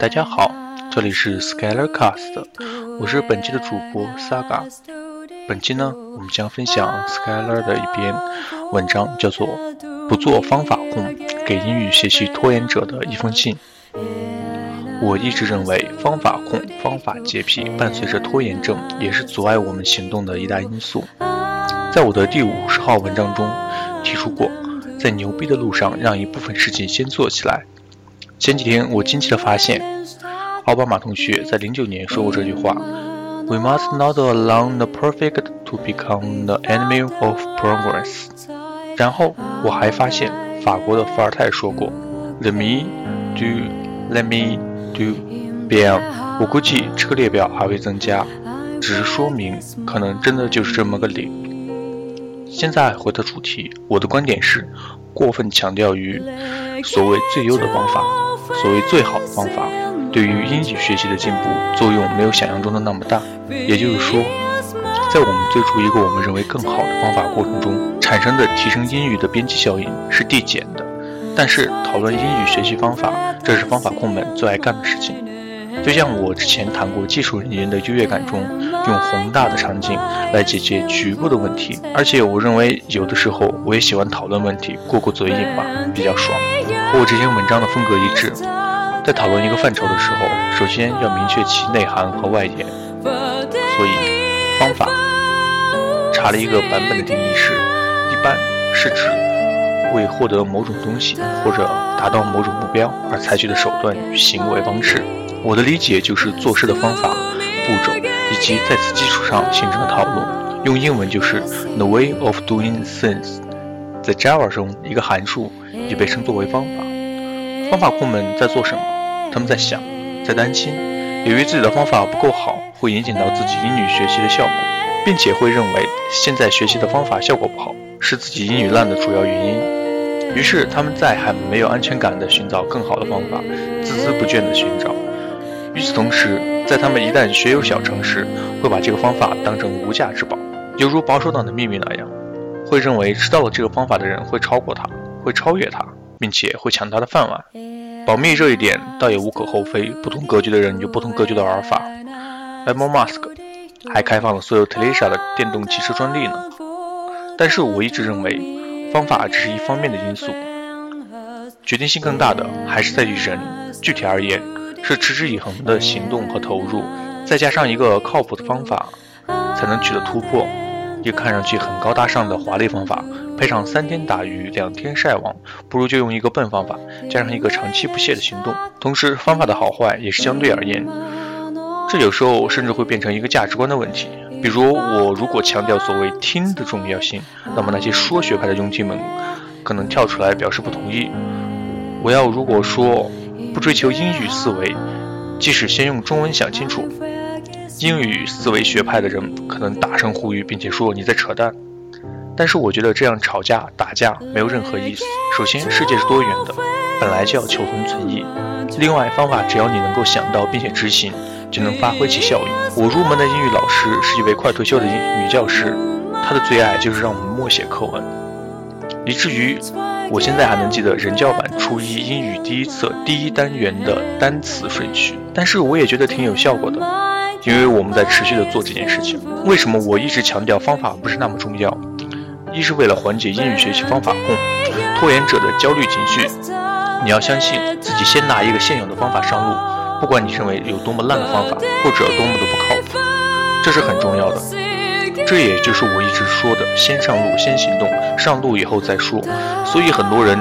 大家好，这里是 Skylar Cast，我是本期的主播 Saga。本期呢，我们将分享 Skylar 的一篇文章，叫做《不做方法控，给英语学习拖延者的一封信》。我一直认为，方法控、方法洁癖伴随着拖延症，也是阻碍我们行动的一大因素。在我的第五十号文章中提出过，在牛逼的路上，让一部分事情先做起来。前几天，我惊奇地发现，奥巴马同学在零九年说过这句话：“We must not allow the perfect to become the enemy of progress。”然后我还发现，法国的伏尔泰说过：“Let me do, let me do。”边，我估计这个列表还会增加，只是说明可能真的就是这么个理。现在回到主题，我的观点是，过分强调于所谓最优的方法。所谓最好的方法，对于英语学习的进步作用没有想象中的那么大。也就是说，在我们追逐一个我们认为更好的方法过程中，产生的提升英语的边际效应是递减的。但是，讨论英语学习方法，这是方法控们最爱干的事情。就像我之前谈过技术人员的优越感中，用宏大的场景来解决局部的问题。而且，我认为有的时候我也喜欢讨论问题，过过嘴瘾吧，比较爽。和我之前文章的风格一致。在讨论一个范畴的时候，首先要明确其内涵和外延。所以，方法查了一个版本的定义是：一般是指为获得某种东西或者达到某种目标而采取的手段与行为方式。我的理解就是做事的方法、步骤以及在此基础上形成的套路。用英文就是 the way of doing things。在 Java 中，一个函数也被称作为方法。方法控们在做什么？他们在想，在担心，由于自己的方法不够好，会影响到自己英语学习的效果，并且会认为现在学习的方法效果不好，是自己英语烂的主要原因。于是，他们在很没有安全感地寻找更好的方法，孜孜不倦地寻找。与此同时，在他们一旦学有小成时，会把这个方法当成无价之宝，犹如保守党的秘密那样。会认为知道了这个方法的人会超过他，会超越他，并且会抢他的饭碗。保密这一点倒也无可厚非，不同格局的人有不同格局的玩法。Elon Musk 还开放了所有 Tesla 的电动汽车专利呢。但是我一直认为，方法只是一方面的因素，决定性更大的还是在于人。具体而言，是持之以恒的行动和投入，再加上一个靠谱的方法，才能取得突破。一个看上去很高大上的华丽方法，配上三天打鱼两天晒网，不如就用一个笨方法，加上一个长期不懈的行动。同时，方法的好坏也是相对而言，这有时候甚至会变成一个价值观的问题。比如，我如果强调所谓听的重要性，那么那些说学派的佣金们可能跳出来表示不同意。我要如果说不追求英语思维，即使先用中文想清楚。英语思维学派的人可能大声呼吁，并且说你在扯淡。但是我觉得这样吵架打架没有任何意思。首先，世界是多元的，本来就要求同存异。另外，方法只要你能够想到并且执行，就能发挥其效应。我入门的英语老师是一位快退休的女教师，她的最爱就是让我们默写课文，以至于我现在还能记得人教版初一英语第一册第一单元的单词顺序。但是我也觉得挺有效果的。因为我们在持续的做这件事情，为什么我一直强调方法不是那么重要？一是为了缓解英语学习方法控拖延者的焦虑情绪。你要相信自己，先拿一个现有的方法上路，不管你认为有多么烂的方法，或者多么的不靠谱，这是很重要的。这也就是我一直说的，先上路，先行动，上路以后再说。所以很多人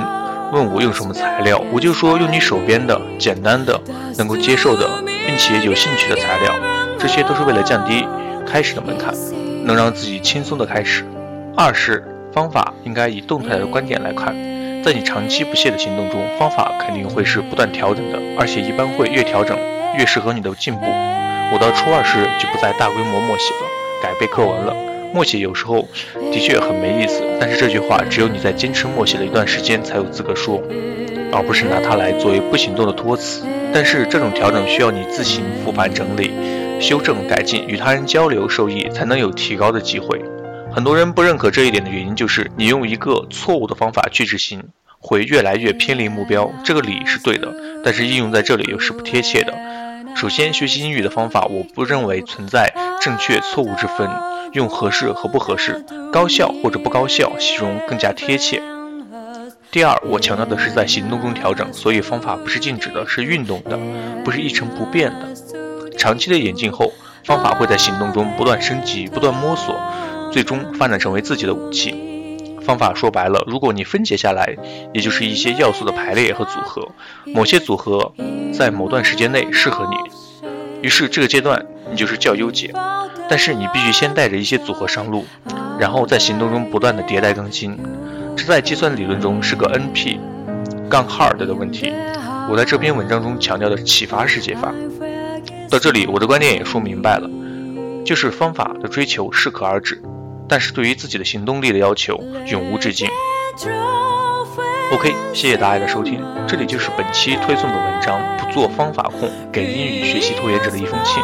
问我用什么材料，我就说用你手边的、简单的、能够接受的，并且有兴趣的材料。这些都是为了降低开始的门槛，能让自己轻松的开始。二是方法应该以动态的观点来看，在你长期不懈的行动中，方法肯定会是不断调整的，而且一般会越调整越适合你的进步。我到初二时就不再大规模默写了，改背课文了。默写有时候的确很没意思，但是这句话只有你在坚持默写了一段时间才有资格说，而不是拿它来作为不行动的托词。但是这种调整需要你自行复盘整理。修正改进，与他人交流受益，才能有提高的机会。很多人不认可这一点的原因，就是你用一个错误的方法去执行，会越来越偏离目标。这个理是对的，但是应用在这里又是不贴切的。首先，学习英语的方法，我不认为存在正确错误之分，用合适和不合适、高效或者不高效形容更加贴切。第二，我强调的是在行动中调整，所以方法不是静止的，是运动的，不是一成不变的。长期的演进后，方法会在行动中不断升级、不断摸索，最终发展成为自己的武器。方法说白了，如果你分解下来，也就是一些要素的排列和组合，某些组合在某段时间内适合你，于是这个阶段你就是较优解。但是你必须先带着一些组合上路，然后在行动中不断的迭代更新。这在计算理论中是个 NP 杠 hard 的问题。我在这篇文章中强调的是启发式解法。到这里，我的观点也说明白了，就是方法的追求适可而止，但是对于自己的行动力的要求永无止境。OK，谢谢大家的收听，这里就是本期推送的文章《不做方法控，给英语学习拖延者的一封信》。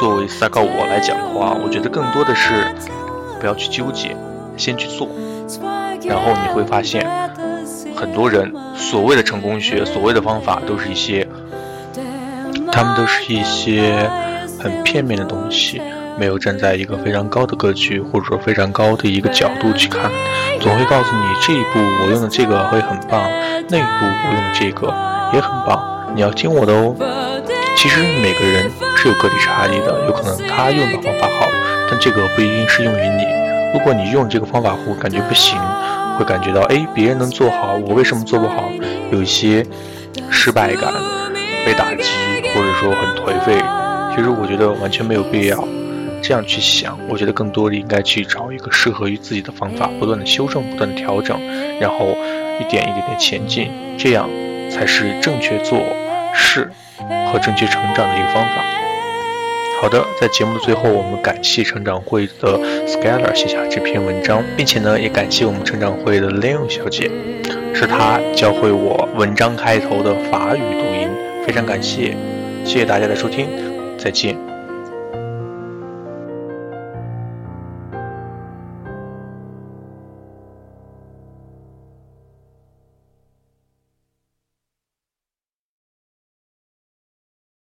作为撒告我来讲的话，我觉得更多的是不要去纠结，先去做。然后你会发现，很多人所谓的成功学、所谓的方法，都是一些，他们都是一些很片面的东西，没有站在一个非常高的格局或者说非常高的一个角度去看，总会告诉你这一步我用的这个会很棒，那一步我用的这个也很棒，你要听我的哦。其实每个人是有个体差异的，有可能他用的方法好，但这个不一定适用于你。如果你用这个方法后感觉不行，会感觉到哎，别人能做好，我为什么做不好？有一些失败感、被打击，或者说很颓废。其实我觉得完全没有必要这样去想。我觉得更多的应该去找一个适合于自己的方法，不断的修正，不断的调整，然后一点一点点前进，这样才是正确做事和正确成长的一个方法。好的，在节目的最后，我们感谢成长会的 Skylar 写下这篇文章，并且呢，也感谢我们成长会的 Leon 小姐，是她教会我文章开头的法语读音，非常感谢，谢谢大家的收听，再见。